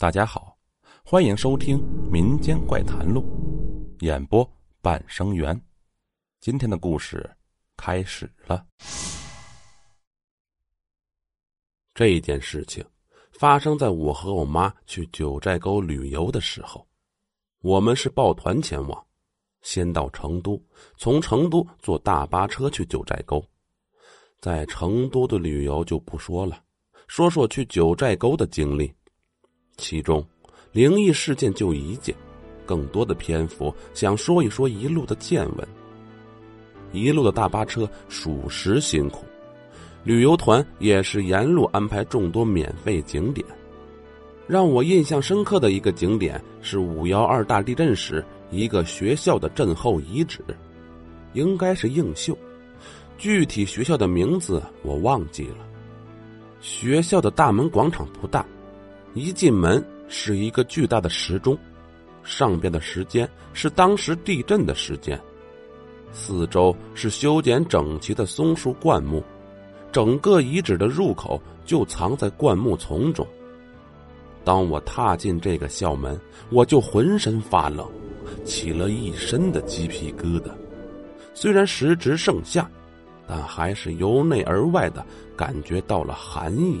大家好，欢迎收听《民间怪谈录》，演播半生缘。今天的故事开始了。这件事情发生在我和我妈去九寨沟旅游的时候，我们是抱团前往，先到成都，从成都坐大巴车去九寨沟。在成都的旅游就不说了，说说去九寨沟的经历。其中，灵异事件就一件，更多的篇幅想说一说一路的见闻。一路的大巴车属实辛苦，旅游团也是沿路安排众多免费景点。让我印象深刻的一个景点是五幺二大地震时一个学校的震后遗址，应该是映秀，具体学校的名字我忘记了。学校的大门广场不大。一进门是一个巨大的时钟，上边的时间是当时地震的时间。四周是修剪整齐的松树灌木，整个遗址的入口就藏在灌木丛中。当我踏进这个校门，我就浑身发冷，起了一身的鸡皮疙瘩。虽然时值盛夏，但还是由内而外的感觉到了寒意。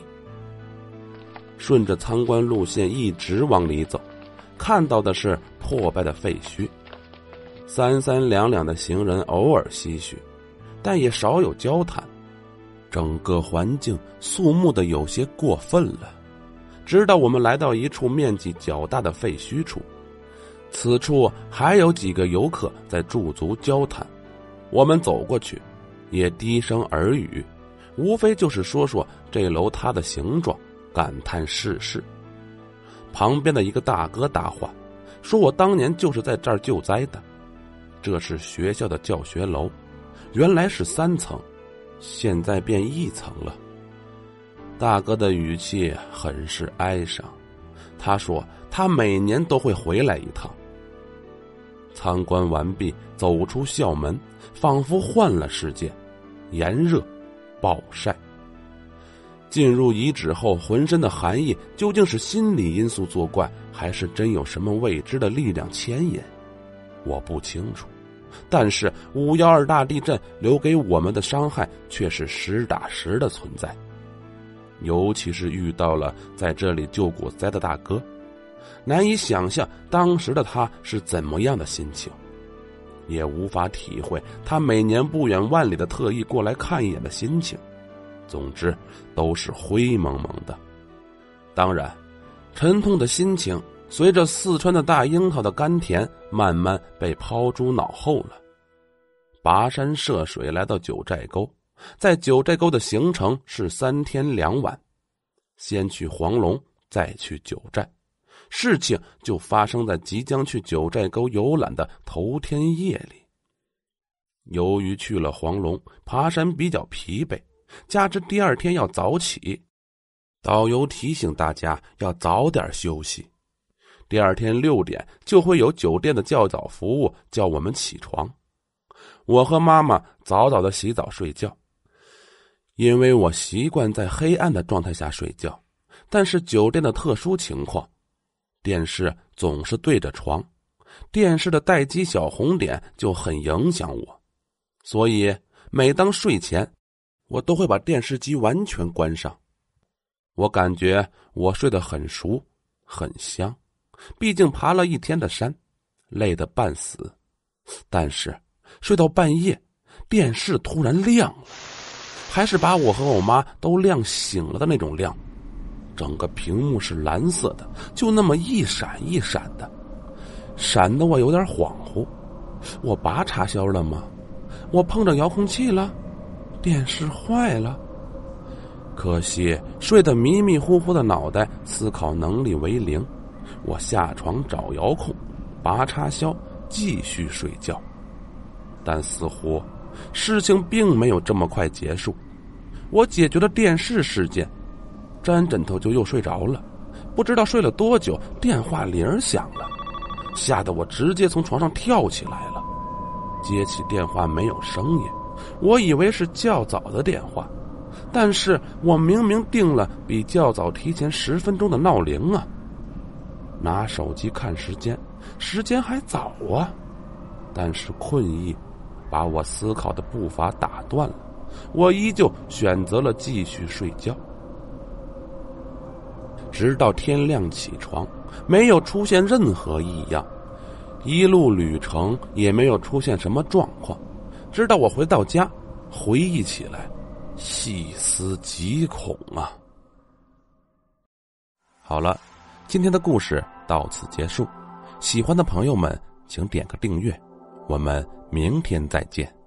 顺着参观路线一直往里走，看到的是破败的废墟，三三两两的行人偶尔唏嘘，但也少有交谈。整个环境肃穆的有些过分了。直到我们来到一处面积较大的废墟处，此处还有几个游客在驻足交谈。我们走过去，也低声耳语，无非就是说说这楼塌的形状。感叹世事。旁边的一个大哥搭话，说我当年就是在这儿救灾的。这是学校的教学楼，原来是三层，现在变一层了。大哥的语气很是哀伤，他说他每年都会回来一趟。参观完毕，走出校门，仿佛换了世界，炎热，暴晒。进入遗址后，浑身的寒意究竟是心理因素作怪，还是真有什么未知的力量牵引？我不清楚。但是五幺二大地震留给我们的伤害却是实打实的存在。尤其是遇到了在这里救过灾的大哥，难以想象当时的他是怎么样的心情，也无法体会他每年不远万里的特意过来看一眼的心情。总之，都是灰蒙蒙的。当然，沉痛的心情随着四川的大樱桃的甘甜，慢慢被抛诸脑后了。跋山涉水来到九寨沟，在九寨沟的行程是三天两晚，先去黄龙，再去九寨。事情就发生在即将去九寨沟游览的头天夜里。由于去了黄龙，爬山比较疲惫。加之第二天要早起，导游提醒大家要早点休息。第二天六点就会有酒店的较早服务叫我们起床。我和妈妈早早的洗澡睡觉，因为我习惯在黑暗的状态下睡觉。但是酒店的特殊情况，电视总是对着床，电视的待机小红点就很影响我，所以每当睡前。我都会把电视机完全关上，我感觉我睡得很熟，很香。毕竟爬了一天的山，累得半死。但是睡到半夜，电视突然亮了，还是把我和我妈都亮醒了的那种亮。整个屏幕是蓝色的，就那么一闪一闪的，闪得我有点恍惚。我拔插销了吗？我碰着遥控器了？电视坏了，可惜睡得迷迷糊糊的脑袋思考能力为零。我下床找遥控，拔插销，继续睡觉。但似乎事情并没有这么快结束。我解决了电视事件，沾枕头就又睡着了。不知道睡了多久，电话铃响了，吓得我直接从床上跳起来了。接起电话，没有声音。我以为是较早的电话，但是我明明定了比较早提前十分钟的闹铃啊！拿手机看时间，时间还早啊，但是困意把我思考的步伐打断了，我依旧选择了继续睡觉，直到天亮起床，没有出现任何异样，一路旅程也没有出现什么状况，直到我回到家，回忆起来，细思极恐啊。好了，今天的故事到此结束。喜欢的朋友们，请点个订阅。我们明天再见。